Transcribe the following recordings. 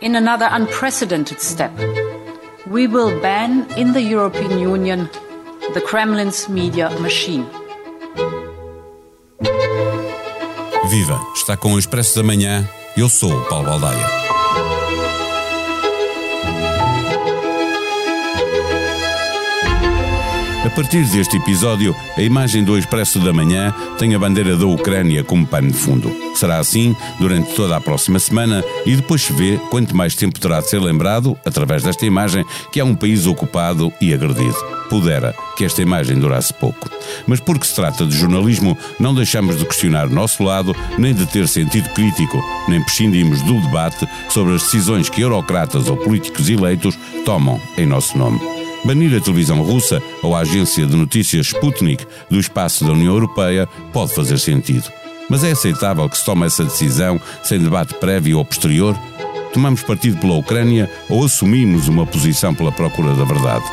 In another unprecedented step, we will ban in the European Union the Kremlin's media machine. Viva! Está com o Expresso da Manhã. Eu sou Paulo Baldaia. Partir deste episódio, a imagem do Expresso da Manhã tem a bandeira da Ucrânia como pano de fundo. Será assim durante toda a próxima semana e depois se vê quanto mais tempo terá de ser lembrado, através desta imagem, que há um país ocupado e agredido. Pudera que esta imagem durasse pouco. Mas porque se trata de jornalismo, não deixamos de questionar o nosso lado, nem de ter sentido crítico, nem prescindimos do debate sobre as decisões que eurocratas ou políticos eleitos tomam em nosso nome. Banir a televisão russa ou a agência de notícias Sputnik do espaço da União Europeia pode fazer sentido. Mas é aceitável que se tome essa decisão sem debate prévio ou posterior? Tomamos partido pela Ucrânia ou assumimos uma posição pela procura da verdade?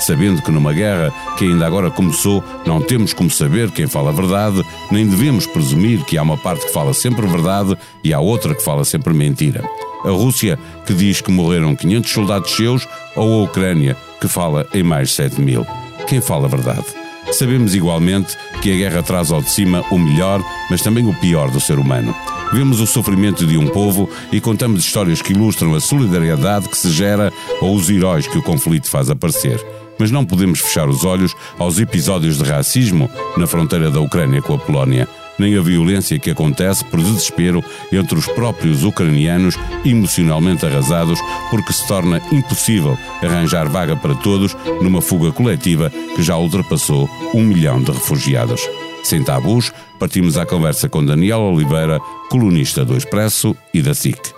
Sabendo que numa guerra que ainda agora começou, não temos como saber quem fala a verdade, nem devemos presumir que há uma parte que fala sempre verdade e há outra que fala sempre mentira. A Rússia, que diz que morreram 500 soldados seus, ou a Ucrânia, que fala em mais 7 mil. Quem fala a verdade? Sabemos igualmente que a guerra traz ao de cima o melhor, mas também o pior do ser humano. Vemos o sofrimento de um povo e contamos histórias que ilustram a solidariedade que se gera ou os heróis que o conflito faz aparecer. Mas não podemos fechar os olhos aos episódios de racismo na fronteira da Ucrânia com a Polónia nem a violência que acontece por desespero entre os próprios ucranianos emocionalmente arrasados porque se torna impossível arranjar vaga para todos numa fuga coletiva que já ultrapassou um milhão de refugiados. Sem tabus, partimos à conversa com Daniel Oliveira, colunista do Expresso e da SIC.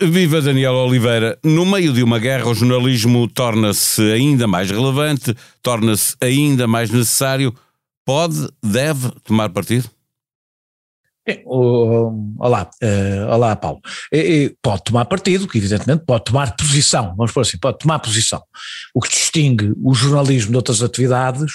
Viva Daniel Oliveira. No meio de uma guerra, o jornalismo torna-se ainda mais relevante, torna-se ainda mais necessário. Pode, deve tomar partido? Olá, uh, olá Paulo. E, pode tomar partido, que evidentemente pode tomar posição, vamos por assim, pode tomar posição. O que distingue o jornalismo de outras atividades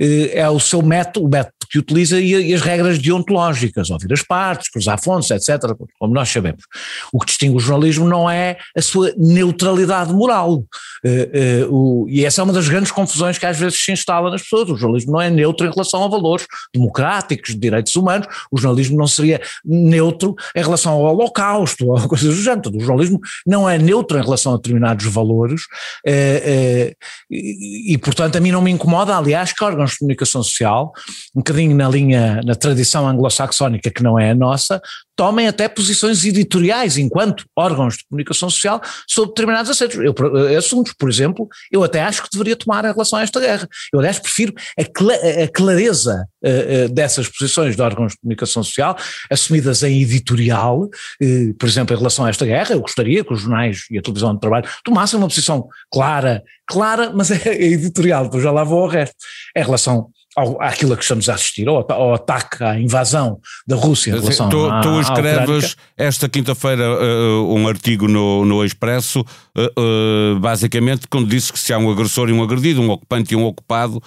uh, é o seu método, o método que utiliza e, e, as regras deontológicas, ouvir as partes, cruzar fontes, etc., como nós sabemos. O que distingue o jornalismo não é a sua neutralidade moral. Uh, o, e essa é uma das grandes confusões que às vezes se instala nas pessoas. O jornalismo não é neutro em relação a valores democráticos, de direitos humanos, o jornalismo não seria neutro em relação ao holocausto ou coisas do género. O jornalismo não é neutro em relação a determinados valores eh, eh, e, e, portanto, a mim não me incomoda, aliás, que órgãos de comunicação social, um bocadinho na linha, na tradição anglo-saxónica que não é a nossa, tomem até posições editoriais enquanto órgãos de comunicação social sobre determinados assuntos. Eu, assuntos, por exemplo, eu até acho que deveria tomar em relação a esta guerra. Eu, aliás, prefiro a, cl a clareza uh, uh, dessas posições de órgãos de comunicação social, assumidas em editorial, uh, por exemplo, em relação a esta guerra. Eu gostaria que os jornais e a televisão de trabalho tomassem uma posição clara, clara, mas é editorial, depois já lá vou ao resto. Em relação ao, àquilo a que estamos a assistir, ao, ao ataque, à invasão da Rússia em relação tu, à, tu escreves esta quinta-feira uh, um artigo no, no Expresso, uh, uh, basicamente, quando disse que se há um agressor e um agredido, um ocupante e um ocupado,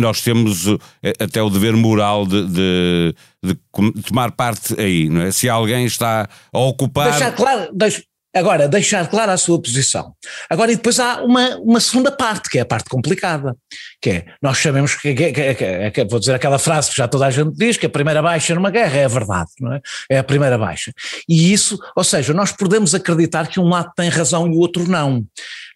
nós temos até o dever moral de, de, de, tomar parte aí, não é? Se alguém está a ocupar. Deixar claro, deixa, Agora, deixar clara a sua posição. Agora, e depois há uma, uma segunda parte, que é a parte complicada, que é, nós sabemos que, que, que, que, vou dizer aquela frase que já toda a gente diz, que a primeira baixa numa guerra é a verdade, não é? É a primeira baixa. E isso, ou seja, nós podemos acreditar que um lado tem razão e o outro não.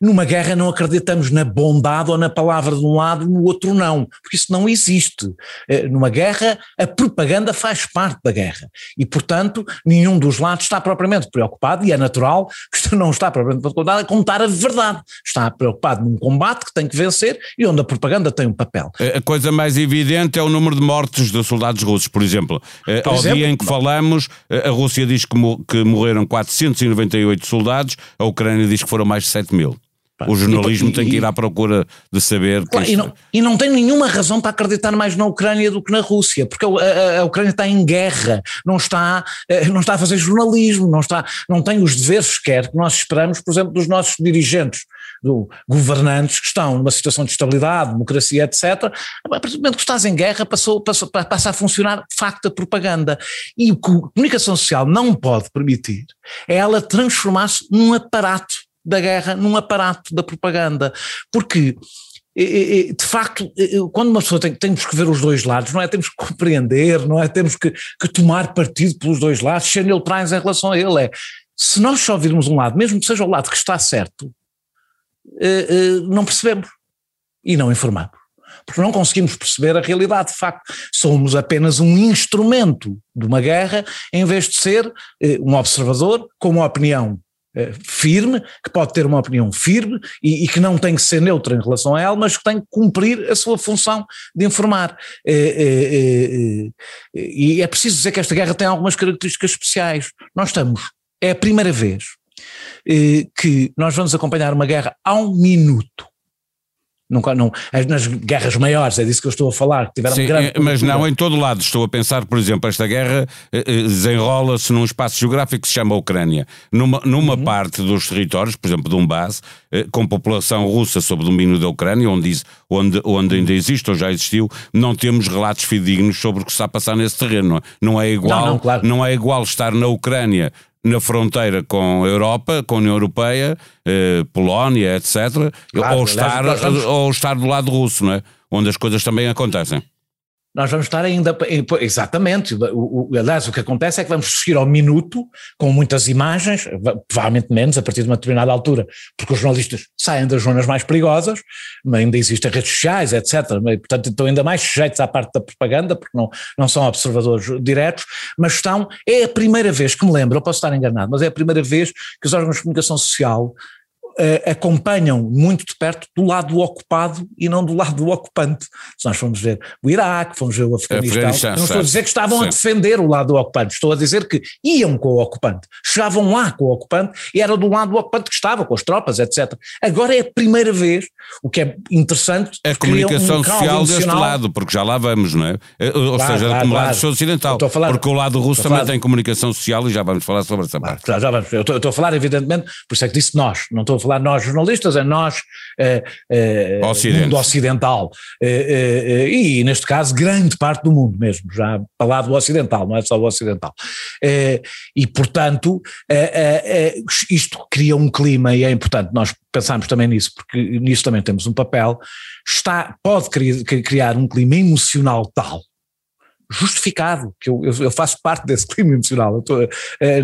Numa guerra não acreditamos na bondade ou na palavra de um lado e no outro não, porque isso não existe. Eh, numa guerra, a propaganda faz parte da guerra e, portanto, nenhum dos lados está propriamente preocupado e é natural social que não está preocupado a contar a verdade, está preocupado num combate que tem que vencer e onde a propaganda tem um papel. A coisa mais evidente é o número de mortes de soldados russos, por exemplo. Eh, por Ao exemplo, dia em que falamos, eh, a Rússia diz que morreram 498 soldados, a Ucrânia diz que foram mais de 7 mil. O jornalismo e, tem que ir à procura de saber. Claro, e, não, e, não, tem nenhuma razão para acreditar mais na Ucrânia do que na Rússia, porque a, a, a, Ucrânia está em guerra, não está, eh, não está a fazer jornalismo, não, está, não tem os deveres sequer que nós esperamos, por exemplo, dos nossos dirigentes, do, governantes que estão numa situação de estabilidade, democracia, etc. A partir do momento que estás em guerra, passou, passou, passa a funcionar de facto a propaganda. E o que a comunicação social não pode permitir é ela transformar-se num aparato da guerra num aparato da propaganda. Porque de facto, quando uma pessoa tem, temos que ver os dois lados, não é? Temos que compreender, não é? Temos que, que tomar partido pelos dois lados, ser neutrais em relação a ele. É, se nós só virmos um lado, mesmo que seja o lado que está certo, eh, eh, não percebemos e não informamos. Porque não conseguimos perceber a realidade, de facto. Somos apenas um instrumento de uma guerra, em vez de ser eh, um observador com uma opinião firme, que pode ter uma opinião firme e, e, que não tem que ser neutra em relação a ela, mas que tem que cumprir a sua função de informar. Eh, eh, e é preciso dizer que esta guerra tem algumas características especiais. Nós estamos, é a primeira vez que nós vamos acompanhar uma guerra a um minuto Não, nas guerras maiores, é disso que eu estou a falar, tiveram Sim, grande. Eh, mas não em todo lado. Estou a pensar, por exemplo, esta guerra eh, eh, desenrola-se num espaço geográfico que se chama Ucrânia. Numa, numa uhum. parte dos territórios, por exemplo, Donbass, com população russa sob domínio da Ucrânia, onde, onde, onde ainda existe ou já existiu, não temos relatos fidedignos sobre o que está a passar nesse terreno. Não é igual, não, não, claro. não é igual estar na Ucrânia na fronteira com a Europa, com a União Europeia, eh, Polónia, etc., claro, ou, estar, ou estar do lado russo, não é? onde as coisas também acontecem nós vamos estar ainda. Exatamente. O, o, aliás, o que acontece é que vamos seguir ao minuto, com muitas imagens, provavelmente menos, a partir de uma determinada altura, porque os jornalistas saem das zonas mais perigosas, ainda existem redes sociais, etc. Portanto, estão ainda mais sujeitos à parte da propaganda, porque não, não são observadores diretos, mas estão. É a primeira vez que me lembro, eu posso estar enganado, mas é a primeira vez que os órgãos de comunicação social uh, acompanham muito de perto do lado ocupado e não do lado do ocupante. Se nós formos ver o Iraque, fomos ver o Afeganistão, não estou a dizer que estavam a defender o lado do ocupante, estou a dizer que iam com o ocupante, chegavam lá com o ocupante e era do lado do ocupante que estava, com as tropas, etc. Agora é a primeira vez, o que é interessante. A comunicação um social deste lado, porque já lá vamos, não é? Eh, ou claro, seja, claro, lado claro. ocidental. Falar, porque o lado russo também tem comunicação social e já vamos falar sobre essa parte. já vamos. Eu estou, eu estou a falar, evidentemente, por isso é que disse nós, não estou a falar nós jornalistas, é nós eh, eh, mundo ocidental. Eh, e neste caso grande parte do mundo mesmo, já para lá do ocidental, não é só o ocidental. e portanto isto cria um clima e é importante nós pensarmos também nisso, porque nisso também temos um papel, está, pode criar um clima emocional tal justificado, que eu, eu, faço parte desse clima emocional, é,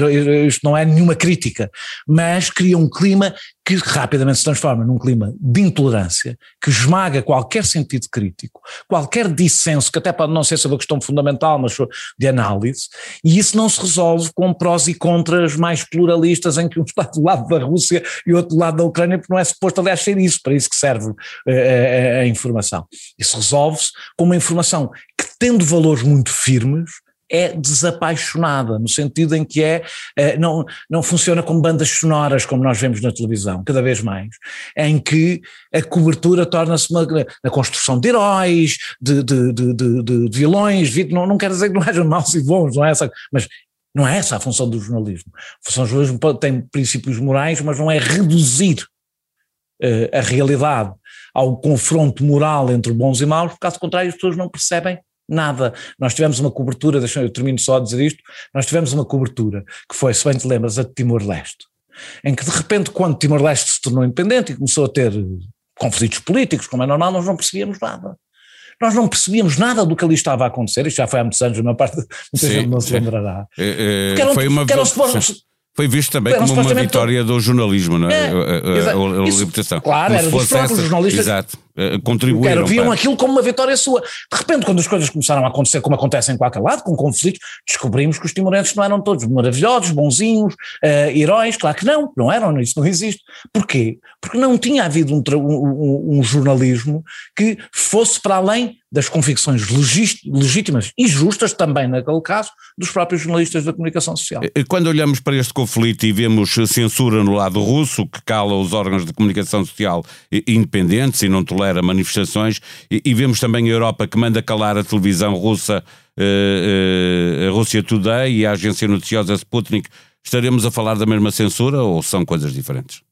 isto não é nenhuma crítica, mas cria um clima que rapidamente se transforma num clima de intolerância, que esmaga qualquer sentido crítico, qualquer dissenso, que até pode não ser sobre a questão fundamental, mas de análise, e isso não se resolve com prós e contras mais pluralistas, em que um está do lado da Rússia e outro do lado da Ucrânia, porque não é suposto, aliás, ser isso, para isso que serve a, a, a informação. Isso resolve-se com uma informação que, tendo valores muito firmes, é desapaixonada, no sentido em que é, é, não, não funciona como bandas sonoras, como nós vemos na televisão, cada vez mais, em que a cobertura torna-se uma, a construção de heróis, de, de, de, de, de vilões, não, não quer dizer que não hajam maus e bons, não é essa, mas não é essa a função do jornalismo. A função do jornalismo tem princípios morais, mas não é reduzir uh, a realidade ao confronto moral entre bons e maus, caso contrário as pessoas não percebem nada. Nós tivemos uma cobertura, deixa eu termino só a dizer isto, nós tivemos uma cobertura que foi, se bem te lembras, a de Timor-Leste, em que de repente quando Timor-Leste se tornou independente e começou a ter conflitos políticos, como é normal, nós não percebíamos nada. Nós não percebíamos nada do que ali estava a acontecer, isto já foi há muitos anos, a maior parte muita gente não se lembrará. É, é, foi uma foi visto também como uma vitória do jornalismo, não é? é a, a, a, a libertação. Claro, era dos próprios jornalistas. Exato contribuíram. Viam para... aquilo como uma vitória sua. De repente, quando as coisas começaram a acontecer como acontecem em qualquer lado, com conflitos, descobrimos que os timorenses não eram todos maravilhosos, bonzinhos, uh, heróis, claro que não, não eram, isso não existe. Porquê? Porque não tinha havido um, um, um jornalismo que fosse para além das convicções legítimas e justas, também naquele caso, dos próprios jornalistas da comunicação social. Quando olhamos para este conflito e vemos censura no lado russo, que cala os órgãos de comunicação social independentes e não tolera manifestações, e, vemos também a Europa que manda calar a televisão russa, eh, eh, a Rússia Today e a agência noticiosa Sputnik, estaremos a falar da mesma censura ou são coisas diferentes?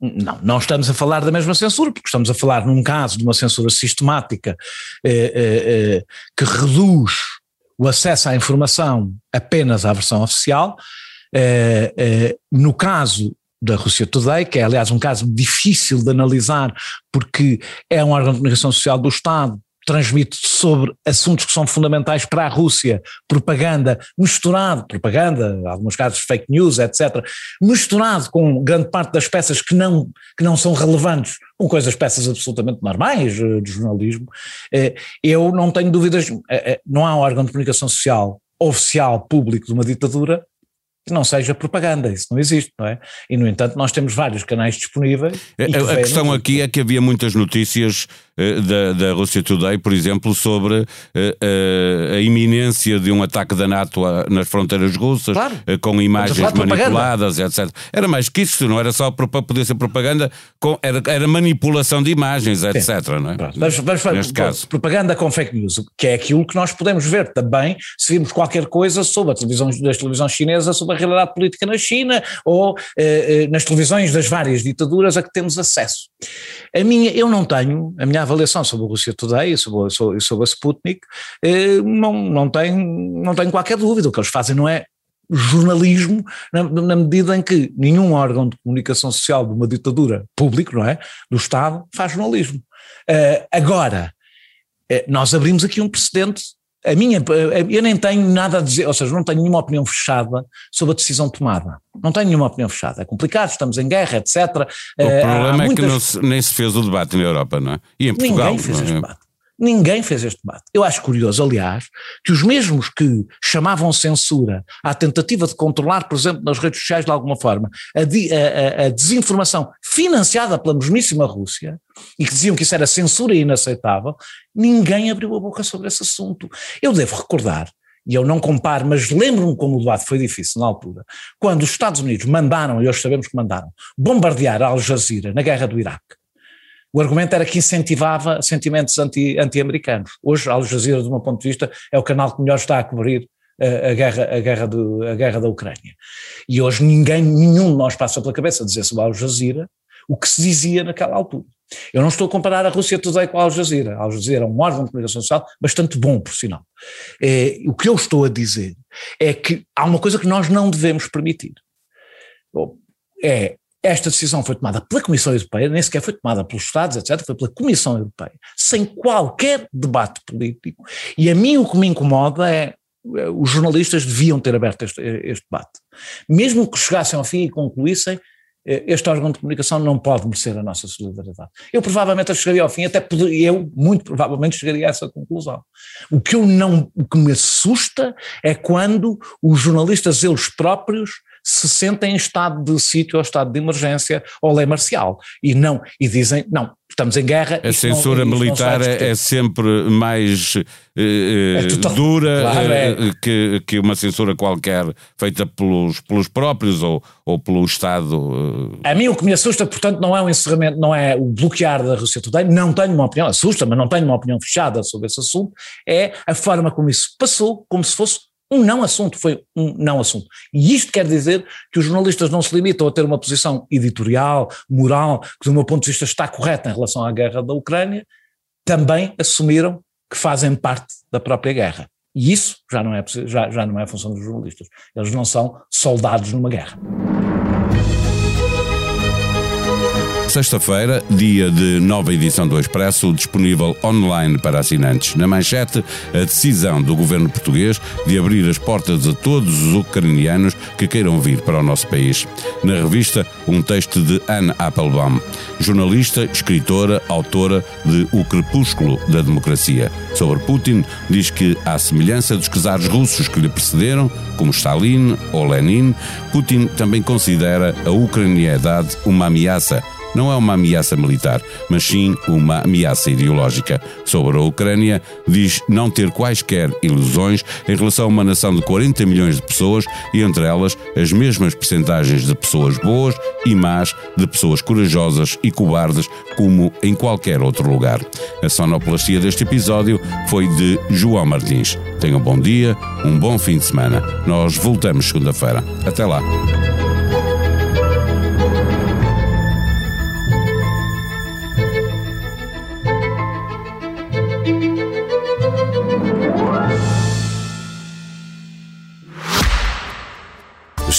Não, não estamos a falar da mesma censura, porque estamos a falar num caso de uma censura sistemática eh, eh, eh, que reduz o acesso à informação apenas à versão oficial. Eh, no caso da Rússia Today, que é aliás um caso difícil de analisar, porque é um órgão de comunicação social do Estado transmite sobre assuntos que são fundamentais para a Rússia, propaganda misturado, propaganda, em alguns casos fake news, etc., misturado com grande parte das peças que não, que não são relevantes, com coisas, peças absolutamente normais eh, de jornalismo, eh, eu não tenho dúvidas, eh, não há um órgão de comunicação social oficial, público de uma ditadura que não seja propaganda, isso não existe, não é? E no entanto nós temos vários canais disponíveis. A, a questão aqui é que havia muitas notícias uh, da, da Rússia Today, por exemplo, sobre uh, uh, a iminência de um ataque da NATO a, nas fronteiras russas, claro. com imagens manipuladas, etc. Era mais que isso, não era só para poder ser propaganda, com, era, era manipulação de imagens, etc. Não é? Mas, mas, Neste caso. propaganda com fake news, que é aquilo que nós podemos ver também se vimos qualquer coisa sobre a televisão das televisões chinesas sobre a realidade política na China ou eh, eh, nas televisões das várias ditaduras a que temos acesso. A minha, eu não tenho, a minha avaliação sobre a Rússia Today e sobre, sobre, sobre a Sputnik, eh, não, não, tenho, não tenho qualquer dúvida, o que eles fazem não é jornalismo na, na, medida em que nenhum órgão de comunicação social de uma ditadura público, não é, do Estado, faz jornalismo. Uh, agora, uh, nós abrimos aqui um precedente a minha, eu nem tenho nada a dizer, ou seja, não tenho nenhuma opinião fechada sobre a decisão tomada. Não tenho nenhuma opinião fechada. É complicado, estamos em guerra, etc. O uh, problema é que se, nem se fez o debate na Europa, não é? E em Portugal. Ninguém fez este debate. Ninguém fez este debate. Eu acho curioso, aliás, que os mesmos que chamavam censura à tentativa de controlar, por exemplo, nas redes sociais de alguma forma, a, a, a desinformação financiada pela mesmíssima Rússia, e que diziam que isso era censura inaceitável, ninguém abriu a boca sobre esse assunto. Eu devo recordar e eu não comparo, mas lembro-me como o debate foi difícil na altura, quando os Estados Unidos mandaram, e hoje sabemos que mandaram, bombardear Al Jazeera na guerra do Iraque. O argumento era que incentivava sentimentos anti, anti-americanos. Hoje, Al Jazeera, do meu ponto de vista, é o canal que melhor está a cobrir a, eh, a guerra, a, guerra do, a guerra da Ucrânia. E hoje ninguém, nenhum de nós passa pela cabeça dizer sobre Al Jazeera o que se dizia naquela altura. Eu não estou a comparar a Rússia Today com a Al Jazeera. A Al Jazeera é um órgão de comunicação social bastante bom, por sinal. É, o que eu estou a dizer é que há uma coisa que nós não devemos permitir. É esta decisão foi tomada pela Comissão Europeia, nem sequer foi tomada pelos Estados, etc., foi pela Comissão Europeia, sem qualquer debate político. E a mim o que me incomoda é eh, os jornalistas deviam ter aberto este, este debate. Mesmo que chegassem ao fim e concluíssem, este órgão de comunicação não pode merecer a nossa solidariedade. Eu provavelmente chegaria ao fim, até eu muito provavelmente chegaria a essa conclusão. O que eu não, o que me assusta é quando os jornalistas eles próprios se sentem em estado de sítio ou estado de emergência ou lei marcial e não e dizem não estamos em guerra. A censura não, militar é, é sempre mais uh, é total, dura claro, é. que, que uma censura qualquer feita pelos, pelos próprios ou, ou pelo Estado. A mim o que me assusta, portanto, não é o encerramento, não é o bloquear da Rússia Today, não tenho uma opinião, assusta, mas não tenho uma opinião fechada sobre esse assunto, é a forma como isso passou, como se fosse um não assunto, foi um não assunto. E isto quer dizer que os jornalistas não se limitam a ter uma posição editorial, moral, que do meu ponto de vista está correta em relação à guerra da Ucrânia, também assumiram que fazem parte da própria guerra. E isso já não é, já, já não é função dos jornalistas. Eles não são soldados numa guerra. Sexta-feira, dia de nova edição do Expresso, disponível online para assinantes. Na manchete, a decisão do governo português de abrir as portas a todos os ucranianos que queiram vir para o nosso país. Na revista, um texto de Anne Applebaum, jornalista, escritora, autora de O Crepúsculo da Democracia. Sobre Putin, diz que, à semelhança dos czares russos que lhe precederam, como Stalin ou Lenin, Putin também considera a ucraniedade uma ameaça não é uma ameaça militar, mas sim uma ameaça ideológica. Sobre a Ucrânia, diz não ter quaisquer ilusões em relação a uma nação de 40 milhões de pessoas e entre elas as mesmas percentagens de pessoas boas e más, de pessoas corajosas e cobardes, como em qualquer outro lugar. A sonoplastia deste episódio foi de João Martins. Tenham um bom dia, um bom fim de semana. Nós voltamos segunda-feira. Até lá.